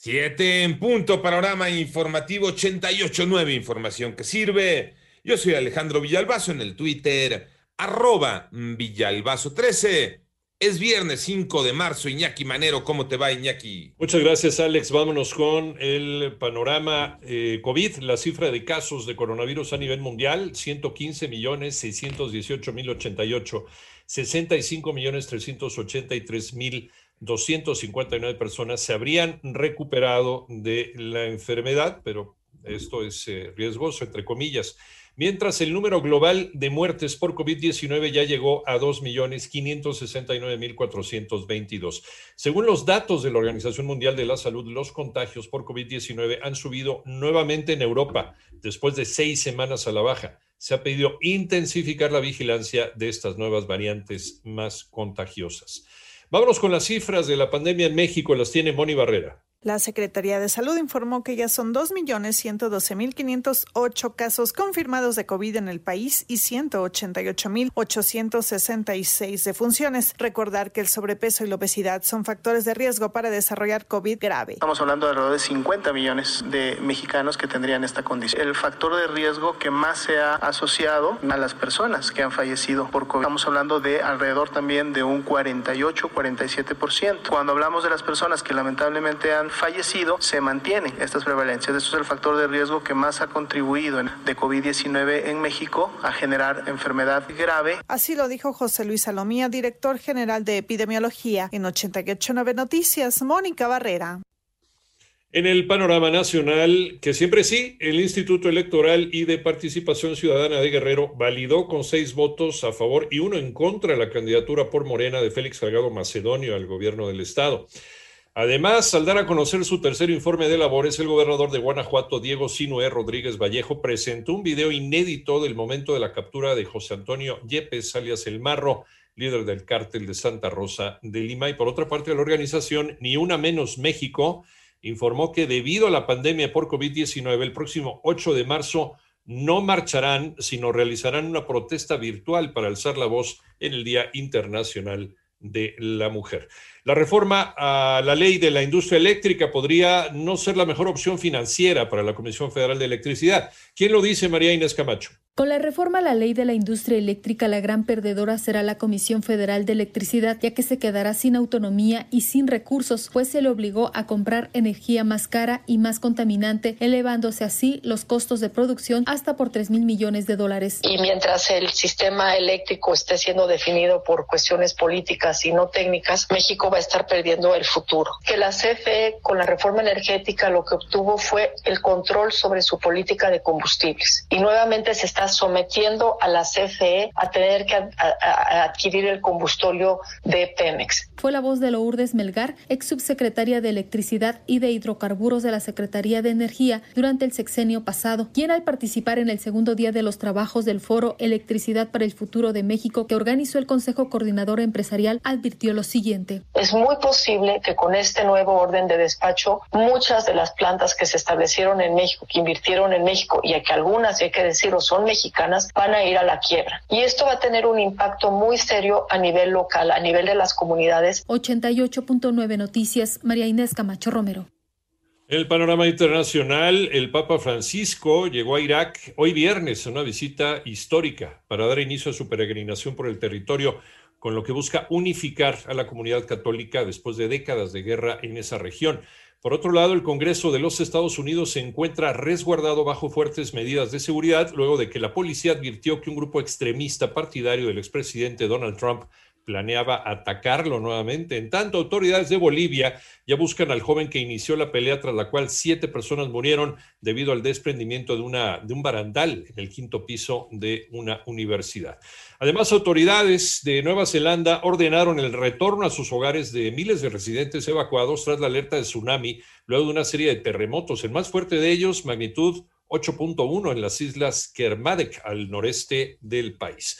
Siete en punto, panorama informativo 88.9, información que sirve. Yo soy Alejandro Villalbazo en el Twitter, arroba Villalbazo13. Es viernes 5 de marzo, Iñaki Manero, ¿cómo te va Iñaki? Muchas gracias Alex, vámonos con el panorama eh, COVID, la cifra de casos de coronavirus a nivel mundial, 115 millones 618 mil 88, 65 millones 383 mil 259 personas se habrían recuperado de la enfermedad, pero esto es eh, riesgoso, entre comillas. Mientras el número global de muertes por COVID-19 ya llegó a 2.569.422. Según los datos de la Organización Mundial de la Salud, los contagios por COVID-19 han subido nuevamente en Europa después de seis semanas a la baja. Se ha pedido intensificar la vigilancia de estas nuevas variantes más contagiosas. Vámonos con las cifras de la pandemia en México, las tiene Moni Barrera. La Secretaría de Salud informó que ya son 2.112.508 casos confirmados de COVID en el país y 188.866 defunciones. Recordar que el sobrepeso y la obesidad son factores de riesgo para desarrollar COVID grave. Estamos hablando de alrededor de 50 millones de mexicanos que tendrían esta condición. El factor de riesgo que más se ha asociado a las personas que han fallecido por COVID. Estamos hablando de alrededor también de un 48-47%. Cuando hablamos de las personas que lamentablemente han fallecido, se mantienen estas prevalencias. Eso es el factor de riesgo que más ha contribuido de COVID-19 en México a generar enfermedad grave. Así lo dijo José Luis Salomía, director general de epidemiología en 889 Noticias, Mónica Barrera. En el panorama nacional, que siempre sí, el Instituto Electoral y de Participación Ciudadana de Guerrero validó con seis votos a favor y uno en contra la candidatura por Morena de Félix Salgado Macedonio al gobierno del estado. Además, al dar a conocer su tercer informe de labores, el gobernador de Guanajuato, Diego Sinué Rodríguez Vallejo, presentó un video inédito del momento de la captura de José Antonio Yepes, alias El Marro, líder del cártel de Santa Rosa de Lima. Y por otra parte, la organización Ni Una Menos México informó que debido a la pandemia por COVID-19, el próximo 8 de marzo no marcharán, sino realizarán una protesta virtual para alzar la voz en el Día Internacional de la Mujer. La reforma a la ley de la industria eléctrica podría no ser la mejor opción financiera para la Comisión Federal de Electricidad. ¿Quién lo dice, María Inés Camacho? Con la reforma a la ley de la industria eléctrica, la gran perdedora será la Comisión Federal de Electricidad, ya que se quedará sin autonomía y sin recursos, pues se le obligó a comprar energía más cara y más contaminante, elevándose así los costos de producción hasta por 3 mil millones de dólares. Y mientras el sistema eléctrico esté siendo definido por cuestiones políticas y no técnicas, México va a estar perdiendo el futuro. Que la CFE con la reforma energética lo que obtuvo fue el control sobre su política de combustibles y nuevamente se está sometiendo a la CFE a tener que adquirir el combustorio de Pemex. Fue la voz de Lourdes Melgar, ex subsecretaria de Electricidad y de Hidrocarburos de la Secretaría de Energía durante el sexenio pasado, quien al participar en el segundo día de los trabajos del foro Electricidad para el Futuro de México que organizó el Consejo Coordinador Empresarial advirtió lo siguiente. Es muy posible que con este nuevo orden de despacho muchas de las plantas que se establecieron en México, que invirtieron en México y a que algunas, hay que decirlo, son mexicanas, van a ir a la quiebra. Y esto va a tener un impacto muy serio a nivel local, a nivel de las comunidades. 88.9 Noticias, María Inés Camacho Romero. El panorama internacional, el Papa Francisco llegó a Irak hoy viernes a una visita histórica para dar inicio a su peregrinación por el territorio, con lo que busca unificar a la comunidad católica después de décadas de guerra en esa región. Por otro lado, el Congreso de los Estados Unidos se encuentra resguardado bajo fuertes medidas de seguridad luego de que la policía advirtió que un grupo extremista partidario del expresidente Donald Trump planeaba atacarlo nuevamente. En tanto, autoridades de Bolivia ya buscan al joven que inició la pelea tras la cual siete personas murieron debido al desprendimiento de, una, de un barandal en el quinto piso de una universidad. Además, autoridades de Nueva Zelanda ordenaron el retorno a sus hogares de miles de residentes evacuados tras la alerta de tsunami luego de una serie de terremotos. El más fuerte de ellos, magnitud 8.1 en las islas Kermadec, al noreste del país.